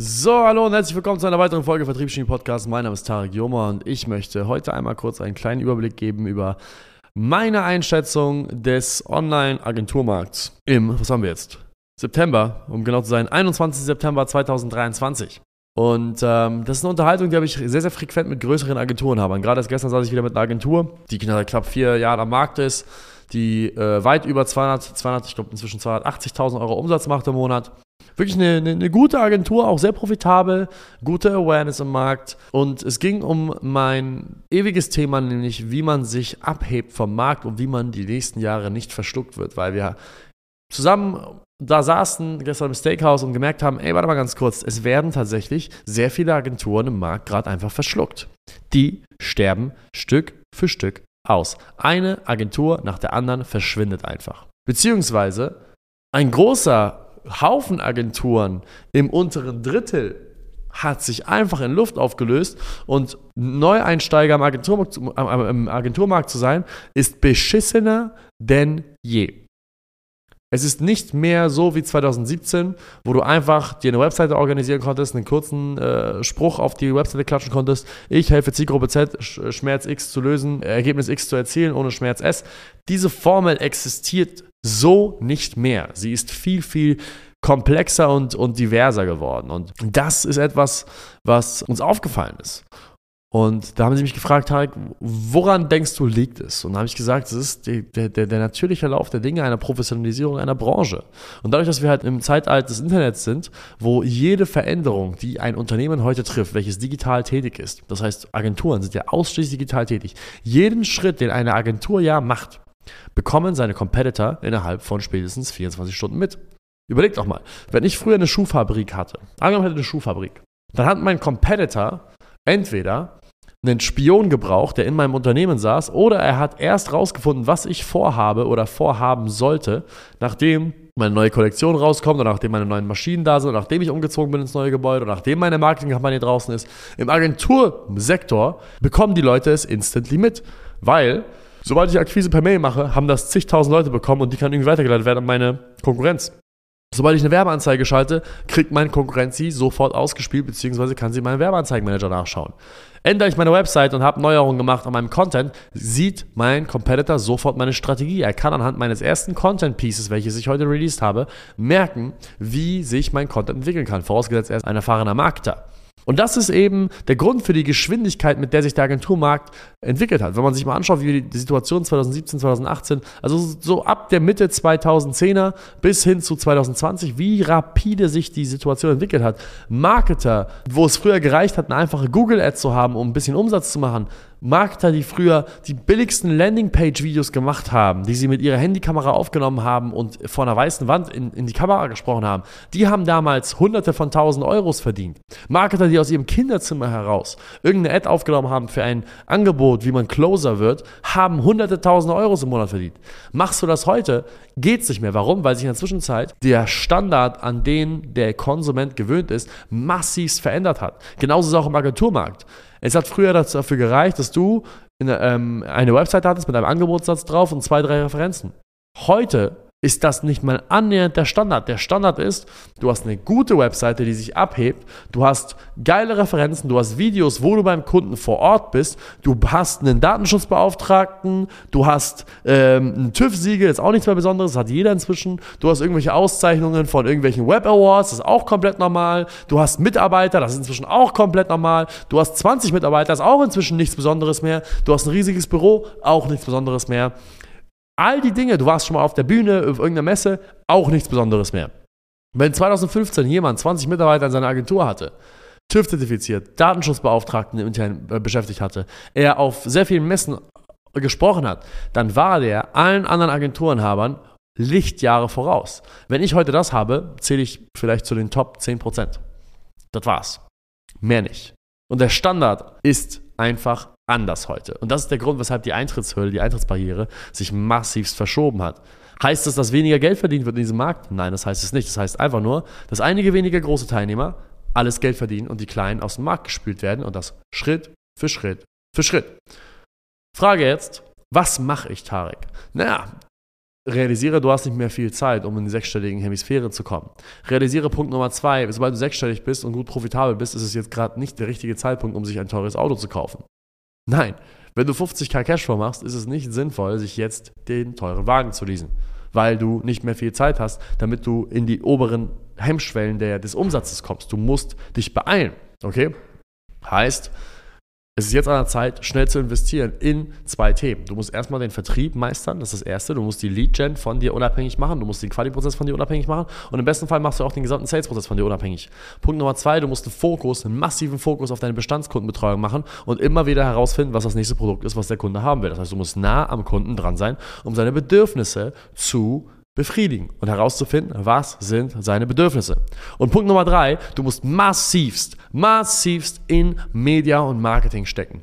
So, hallo und herzlich willkommen zu einer weiteren Folge Vertriebsgenie Podcast. Mein Name ist Tarek Joma und ich möchte heute einmal kurz einen kleinen Überblick geben über meine Einschätzung des Online-Agenturmarkts im, was haben wir jetzt? September, um genau zu sein, 21. September 2023. Und ähm, das ist eine Unterhaltung, die habe ich sehr, sehr frequent mit größeren Agenturen habe. Gerade erst gestern saß ich wieder mit einer Agentur, die knapp vier Jahre am Markt ist, die äh, weit über 200, 200 ich glaube inzwischen 280.000 Euro Umsatz macht im Monat wirklich eine, eine, eine, gute Agentur, auch sehr profitabel, gute Awareness im Markt. Und es ging um mein ewiges Thema, nämlich wie man sich abhebt vom Markt und wie man die nächsten Jahre nicht verschluckt wird, weil wir zusammen da saßen gestern im Steakhouse und gemerkt haben, ey, warte mal ganz kurz, es werden tatsächlich sehr viele Agenturen im Markt gerade einfach verschluckt. Die sterben Stück für Stück aus. Eine Agentur nach der anderen verschwindet einfach. Beziehungsweise ein großer Haufen Agenturen im unteren Drittel hat sich einfach in Luft aufgelöst und Neueinsteiger im Agenturmarkt, im Agenturmarkt zu sein, ist beschissener denn je. Es ist nicht mehr so wie 2017, wo du einfach dir eine Webseite organisieren konntest, einen kurzen äh, Spruch auf die Webseite klatschen konntest. Ich helfe Zielgruppe Z, Schmerz X zu lösen, Ergebnis X zu erzielen ohne Schmerz S. Diese Formel existiert so nicht mehr. Sie ist viel, viel komplexer und, und diverser geworden. Und das ist etwas, was uns aufgefallen ist. Und da haben sie mich gefragt, Tarek, woran denkst du liegt es? Und da habe ich gesagt, es ist die, der, der, der natürliche Lauf der Dinge einer Professionalisierung einer Branche. Und dadurch, dass wir halt im Zeitalter des Internets sind, wo jede Veränderung, die ein Unternehmen heute trifft, welches digital tätig ist, das heißt, Agenturen sind ja ausschließlich digital tätig, jeden Schritt, den eine Agentur ja macht, bekommen seine Competitor innerhalb von spätestens 24 Stunden mit. Überlegt doch mal, wenn ich früher eine Schuhfabrik hatte, angenommen hätte eine Schuhfabrik, dann hat mein Competitor entweder einen Spion gebraucht, der in meinem Unternehmen saß, oder er hat erst rausgefunden, was ich vorhabe oder vorhaben sollte, nachdem meine neue Kollektion rauskommt oder nachdem meine neuen Maschinen da sind oder nachdem ich umgezogen bin ins neue Gebäude oder nachdem meine Marketingkampagne draußen ist. Im Agentursektor bekommen die Leute es instantly mit, weil sobald ich Akquise per Mail mache, haben das zigtausend Leute bekommen und die kann irgendwie weitergeleitet werden an meine Konkurrenz. Sobald ich eine Werbeanzeige schalte, kriegt mein Konkurrent sie sofort ausgespielt, beziehungsweise kann sie meinen Werbeanzeigenmanager nachschauen. Ändere ich meine Website und habe Neuerungen gemacht an meinem Content, sieht mein Competitor sofort meine Strategie. Er kann anhand meines ersten Content Pieces, welches ich heute released habe, merken, wie sich mein Content entwickeln kann. Vorausgesetzt, er ist ein erfahrener Marketer. Und das ist eben der Grund für die Geschwindigkeit, mit der sich der Agenturmarkt entwickelt hat. Wenn man sich mal anschaut, wie die Situation 2017, 2018, also so ab der Mitte 2010er bis hin zu 2020, wie rapide sich die Situation entwickelt hat. Marketer, wo es früher gereicht hat, eine einfache Google-Ad zu haben, um ein bisschen Umsatz zu machen, Marketer, die früher die billigsten Landingpage-Videos gemacht haben, die sie mit ihrer Handykamera aufgenommen haben und vor einer weißen Wand in, in die Kamera gesprochen haben, die haben damals hunderte von tausend Euros verdient. Marketer, die aus ihrem Kinderzimmer heraus irgendeine Ad aufgenommen haben für ein Angebot, wie man Closer wird, haben hunderte tausend Euros im Monat verdient. Machst du das heute, geht es nicht mehr. Warum? Weil sich in der Zwischenzeit der Standard, an den der Konsument gewöhnt ist, massiv verändert hat. Genauso ist es auch im Agenturmarkt. Es hat früher dafür gereicht, dass du eine, ähm, eine Website hattest mit einem Angebotssatz drauf und zwei, drei Referenzen. Heute ist das nicht mal annähernd der Standard. Der Standard ist, du hast eine gute Webseite, die sich abhebt, du hast geile Referenzen, du hast Videos, wo du beim Kunden vor Ort bist, du hast einen Datenschutzbeauftragten, du hast ähm, ein TÜV-Siegel, ist auch nichts mehr Besonderes, hat jeder inzwischen, du hast irgendwelche Auszeichnungen von irgendwelchen Web Awards, das ist auch komplett normal, du hast Mitarbeiter, das ist inzwischen auch komplett normal, du hast 20 Mitarbeiter, das ist auch inzwischen nichts Besonderes mehr, du hast ein riesiges Büro, auch nichts Besonderes mehr. All die Dinge, du warst schon mal auf der Bühne, auf irgendeiner Messe, auch nichts Besonderes mehr. Wenn 2015 jemand 20 Mitarbeiter in seiner Agentur hatte, TÜV-zertifiziert, Datenschutzbeauftragten intern äh, beschäftigt hatte, er auf sehr vielen Messen gesprochen hat, dann war der allen anderen Agenturenhabern Lichtjahre voraus. Wenn ich heute das habe, zähle ich vielleicht zu den Top 10%. Das war's. Mehr nicht. Und der Standard ist einfach anders heute. Und das ist der Grund, weshalb die Eintrittshöhle, die Eintrittsbarriere sich massivst verschoben hat. Heißt das, dass weniger Geld verdient wird in diesem Markt? Nein, das heißt es nicht. Das heißt einfach nur, dass einige wenige große Teilnehmer alles Geld verdienen und die Kleinen aus dem Markt gespült werden und das Schritt für Schritt für Schritt. Frage jetzt, was mache ich, Tarek? Naja, realisiere, du hast nicht mehr viel Zeit, um in die sechsstelligen Hemisphäre zu kommen. Realisiere Punkt Nummer zwei, sobald du sechsstellig bist und gut profitabel bist, ist es jetzt gerade nicht der richtige Zeitpunkt, um sich ein teures Auto zu kaufen. Nein, wenn du 50k Cashflow machst, ist es nicht sinnvoll, sich jetzt den teuren Wagen zu leasen, weil du nicht mehr viel Zeit hast, damit du in die oberen Hemmschwellen der, des Umsatzes kommst. Du musst dich beeilen, okay? Heißt, es ist jetzt an der Zeit, schnell zu investieren in zwei Themen. Du musst erstmal den Vertrieb meistern, das ist das Erste. Du musst die Lead-Gen von dir unabhängig machen. Du musst den Quali-Prozess von dir unabhängig machen. Und im besten Fall machst du auch den gesamten Sales-Prozess von dir unabhängig. Punkt Nummer zwei, du musst einen Fokus, einen massiven Fokus auf deine Bestandskundenbetreuung machen und immer wieder herausfinden, was das nächste Produkt ist, was der Kunde haben will. Das heißt, du musst nah am Kunden dran sein, um seine Bedürfnisse zu befriedigen und herauszufinden, was sind seine Bedürfnisse. Und Punkt Nummer drei, du musst massivst, massivst in Media und Marketing stecken.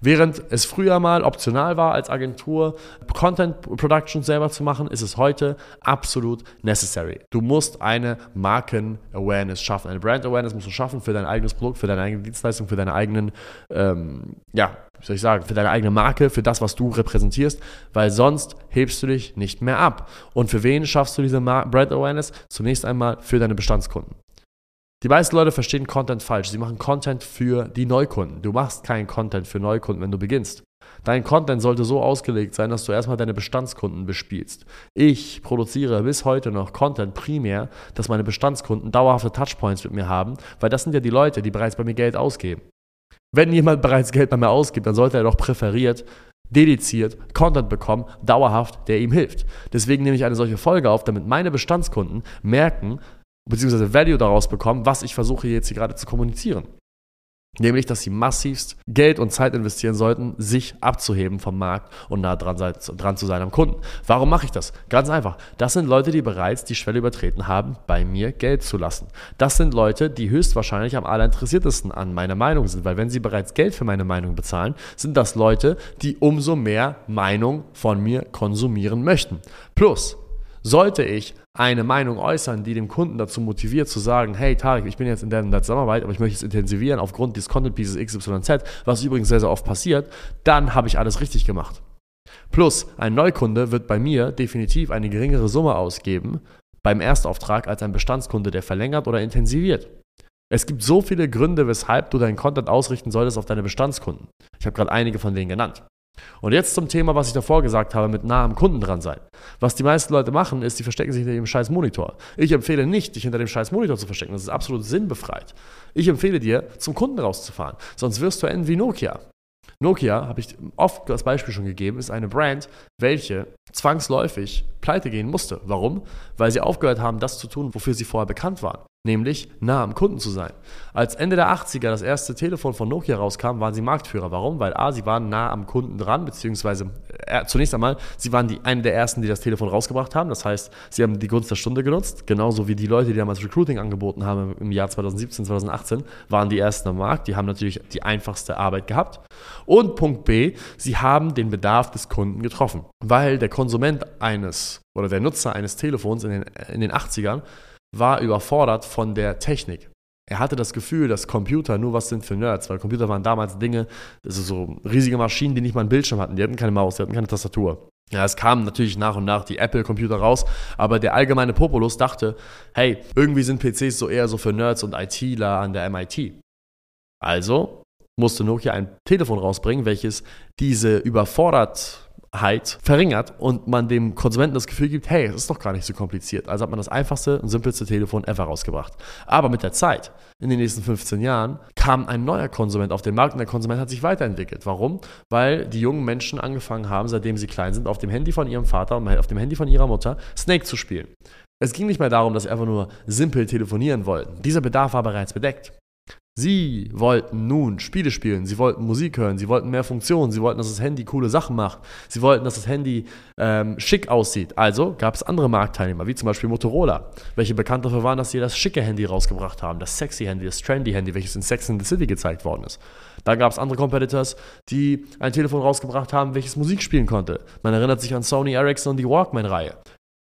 Während es früher mal optional war, als Agentur Content Production selber zu machen, ist es heute absolut necessary. Du musst eine Marken-Awareness schaffen. Eine Brand-Awareness musst du schaffen für dein eigenes Produkt, für deine eigene Dienstleistung, für deine eigenen, ähm, ja, wie soll ich sagen, für deine eigene Marke, für das, was du repräsentierst, weil sonst hebst du dich nicht mehr ab. Und für wen schaffst du diese Brand Awareness? Zunächst einmal für deine Bestandskunden. Die meisten Leute verstehen Content falsch. Sie machen Content für die Neukunden. Du machst keinen Content für Neukunden, wenn du beginnst. Dein Content sollte so ausgelegt sein, dass du erstmal deine Bestandskunden bespielst. Ich produziere bis heute noch Content primär, dass meine Bestandskunden dauerhafte Touchpoints mit mir haben, weil das sind ja die Leute, die bereits bei mir Geld ausgeben. Wenn jemand bereits Geld bei mir ausgibt, dann sollte er doch präferiert, dediziert Content bekommen, dauerhaft, der ihm hilft. Deswegen nehme ich eine solche Folge auf, damit meine Bestandskunden merken, beziehungsweise Value daraus bekommen, was ich versuche jetzt hier gerade zu kommunizieren. Nämlich, dass sie massivst Geld und Zeit investieren sollten, sich abzuheben vom Markt und nah dran, dran zu sein am Kunden. Warum mache ich das? Ganz einfach. Das sind Leute, die bereits die Schwelle übertreten haben, bei mir Geld zu lassen. Das sind Leute, die höchstwahrscheinlich am allerinteressiertesten an meiner Meinung sind, weil wenn sie bereits Geld für meine Meinung bezahlen, sind das Leute, die umso mehr Meinung von mir konsumieren möchten. Plus, sollte ich eine Meinung äußern, die dem Kunden dazu motiviert zu sagen, hey Tarek, ich bin jetzt in der, Zusammenarbeit, aber ich möchte es intensivieren aufgrund des Content Pieces XYZ, was übrigens sehr, sehr oft passiert, dann habe ich alles richtig gemacht. Plus, ein Neukunde wird bei mir definitiv eine geringere Summe ausgeben beim Erstauftrag als ein Bestandskunde, der verlängert oder intensiviert. Es gibt so viele Gründe, weshalb du deinen Content ausrichten solltest auf deine Bestandskunden. Ich habe gerade einige von denen genannt. Und jetzt zum Thema, was ich davor gesagt habe, mit nah am Kunden dran sein. Was die meisten Leute machen, ist, die verstecken sich hinter dem scheiß Monitor. Ich empfehle nicht, dich hinter dem scheiß Monitor zu verstecken. Das ist absolut sinnbefreit. Ich empfehle dir, zum Kunden rauszufahren. Sonst wirst du enden wie Nokia. Nokia, habe ich oft das Beispiel schon gegeben, ist eine Brand, welche zwangsläufig pleite gehen musste. Warum? Weil sie aufgehört haben, das zu tun, wofür sie vorher bekannt waren nämlich nah am Kunden zu sein. Als Ende der 80er das erste Telefon von Nokia rauskam, waren sie Marktführer. Warum? Weil A, sie waren nah am Kunden dran, beziehungsweise äh, zunächst einmal, sie waren die, eine der ersten, die das Telefon rausgebracht haben. Das heißt, sie haben die Gunst der Stunde genutzt, genauso wie die Leute, die damals Recruiting angeboten haben im Jahr 2017, 2018, waren die ersten am Markt. Die haben natürlich die einfachste Arbeit gehabt. Und Punkt B, sie haben den Bedarf des Kunden getroffen, weil der Konsument eines oder der Nutzer eines Telefons in den, in den 80ern war überfordert von der Technik. Er hatte das Gefühl, dass Computer nur was sind für Nerds, weil Computer waren damals Dinge, also so riesige Maschinen, die nicht mal einen Bildschirm hatten. Die hatten keine Maus, die hatten keine Tastatur. Ja, es kamen natürlich nach und nach die Apple-Computer raus, aber der allgemeine Populus dachte, hey, irgendwie sind PCs so eher so für Nerds und ITler an der MIT. Also musste Nokia ein Telefon rausbringen, welches diese überfordert verringert und man dem Konsumenten das Gefühl gibt, hey, es ist doch gar nicht so kompliziert. Also hat man das einfachste und simpelste Telefon ever rausgebracht. Aber mit der Zeit, in den nächsten 15 Jahren, kam ein neuer Konsument auf den Markt und der Konsument hat sich weiterentwickelt. Warum? Weil die jungen Menschen angefangen haben, seitdem sie klein sind, auf dem Handy von ihrem Vater und auf dem Handy von ihrer Mutter Snake zu spielen. Es ging nicht mehr darum, dass sie einfach nur simpel telefonieren wollten. Dieser Bedarf war bereits bedeckt. Sie wollten nun Spiele spielen, sie wollten Musik hören, sie wollten mehr Funktionen, sie wollten, dass das Handy coole Sachen macht, sie wollten, dass das Handy ähm, schick aussieht. Also gab es andere Marktteilnehmer, wie zum Beispiel Motorola, welche bekannt dafür waren, dass sie das schicke Handy rausgebracht haben, das sexy Handy, das trendy Handy, welches in Sex in the City gezeigt worden ist. Dann gab es andere Competitors, die ein Telefon rausgebracht haben, welches Musik spielen konnte. Man erinnert sich an Sony Ericsson und die Walkman-Reihe.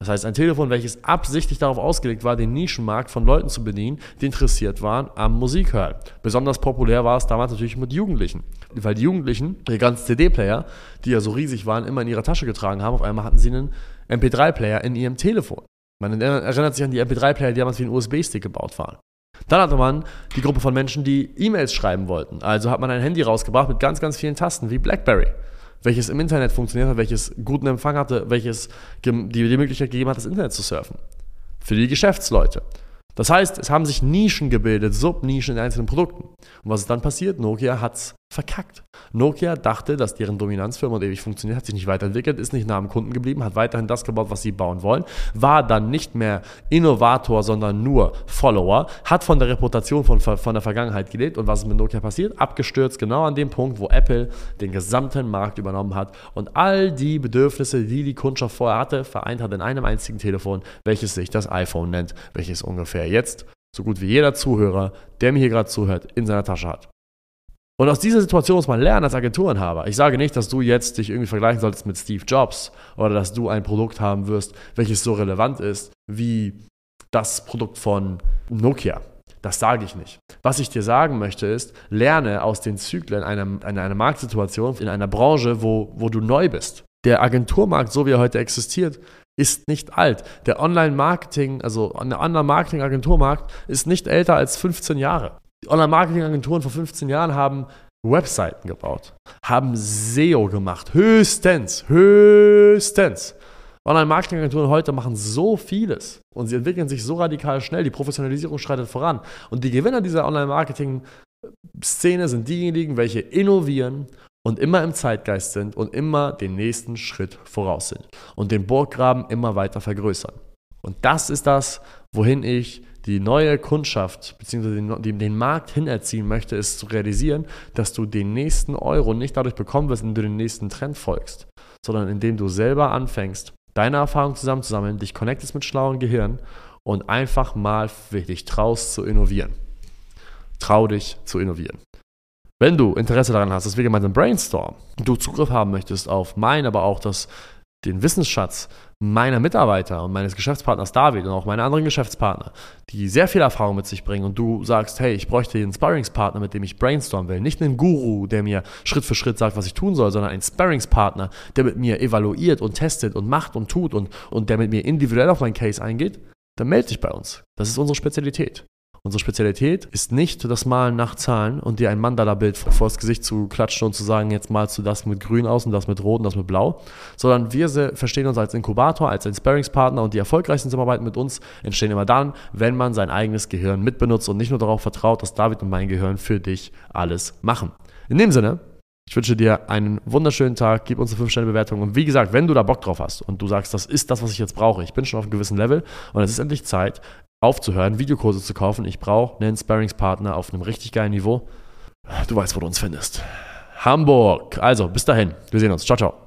Das heißt, ein Telefon, welches absichtlich darauf ausgelegt war, den Nischenmarkt von Leuten zu bedienen, die interessiert waren am Musikhören. Besonders populär war es damals natürlich mit Jugendlichen. Weil die Jugendlichen, die ganzen CD-Player, die ja so riesig waren, immer in ihrer Tasche getragen haben. Auf einmal hatten sie einen MP3-Player in ihrem Telefon. Man erinnert sich an die MP3-Player, die damals wie ein USB-Stick gebaut waren. Dann hatte man die Gruppe von Menschen, die E-Mails schreiben wollten. Also hat man ein Handy rausgebracht mit ganz, ganz vielen Tasten, wie BlackBerry, welches im Internet funktioniert hat, welches guten Empfang hatte, welches die, die Möglichkeit gegeben hat, das Internet zu surfen. Für die Geschäftsleute. Das heißt, es haben sich Nischen gebildet, Subnischen in einzelnen Produkten. Und was ist dann passiert? Nokia hat es verkackt. Nokia dachte, dass deren Dominanzfirma ewig funktioniert, hat sich nicht weiterentwickelt, ist nicht nah am Kunden geblieben, hat weiterhin das gebaut, was sie bauen wollen, war dann nicht mehr Innovator, sondern nur Follower, hat von der Reputation von, von der Vergangenheit gelebt und was ist mit Nokia passiert? Abgestürzt, genau an dem Punkt, wo Apple den gesamten Markt übernommen hat und all die Bedürfnisse, die die Kundschaft vorher hatte, vereint hat in einem einzigen Telefon, welches sich das iPhone nennt, welches ungefähr jetzt so gut wie jeder Zuhörer, der mir hier gerade zuhört, in seiner Tasche hat. Und aus dieser Situation muss man lernen als Agenturenhaber. Ich sage nicht, dass du jetzt dich irgendwie vergleichen solltest mit Steve Jobs oder dass du ein Produkt haben wirst, welches so relevant ist wie das Produkt von Nokia. Das sage ich nicht. Was ich dir sagen möchte ist, lerne aus den Zyklen einer, einer, Marktsituation in einer Branche, wo, wo du neu bist. Der Agenturmarkt, so wie er heute existiert, ist nicht alt. Der Online-Marketing, also der Online-Marketing-Agenturmarkt ist nicht älter als 15 Jahre. Online-Marketing-Agenturen vor 15 Jahren haben Webseiten gebaut, haben SEO gemacht, höchstens, höchstens. Online-Marketing-Agenturen heute machen so vieles und sie entwickeln sich so radikal schnell, die Professionalisierung schreitet voran. Und die Gewinner dieser Online-Marketing-Szene sind diejenigen, welche innovieren und immer im Zeitgeist sind und immer den nächsten Schritt voraus sind und den Burggraben immer weiter vergrößern. Und das ist das, wohin ich die neue Kundschaft bzw. Den, den Markt hinerziehen möchte, ist zu realisieren, dass du den nächsten Euro nicht dadurch bekommen wirst, indem du den nächsten Trend folgst, sondern indem du selber anfängst, deine Erfahrungen zusammenzusammeln, dich connectest mit schlauen Gehirn und einfach mal dich traust zu innovieren. Trau dich zu innovieren. Wenn du Interesse daran hast, dass wir gemeinsam brainstormen, du Zugriff haben möchtest auf mein, aber auch das, den Wissensschatz meiner Mitarbeiter und meines Geschäftspartners David und auch meine anderen Geschäftspartner, die sehr viel Erfahrung mit sich bringen und du sagst, hey, ich bräuchte einen Sparringspartner, mit dem ich brainstormen will. Nicht einen Guru, der mir Schritt für Schritt sagt, was ich tun soll, sondern einen Sparringspartner, der mit mir evaluiert und testet und macht und tut und, und der mit mir individuell auf meinen Case eingeht, dann melde dich bei uns. Das ist unsere Spezialität. Unsere Spezialität ist nicht das Malen nach Zahlen und dir ein Mandala-Bild vor das Gesicht zu klatschen und zu sagen, jetzt malst du das mit grün aus und das mit rot und das mit blau, sondern wir verstehen uns als Inkubator, als Insparingspartner und die erfolgreichsten Zusammenarbeiten mit uns entstehen immer dann, wenn man sein eigenes Gehirn mitbenutzt und nicht nur darauf vertraut, dass David und mein Gehirn für dich alles machen. In dem Sinne, ich wünsche dir einen wunderschönen Tag, gib uns eine 5-Sterne-Bewertung. Und wie gesagt, wenn du da Bock drauf hast und du sagst, das ist das, was ich jetzt brauche, ich bin schon auf einem gewissen Level und es ist endlich Zeit, aufzuhören, Videokurse zu kaufen. Ich brauche einen Sparringspartner auf einem richtig geilen Niveau. Du weißt, wo du uns findest. Hamburg. Also, bis dahin. Wir sehen uns. Ciao, ciao.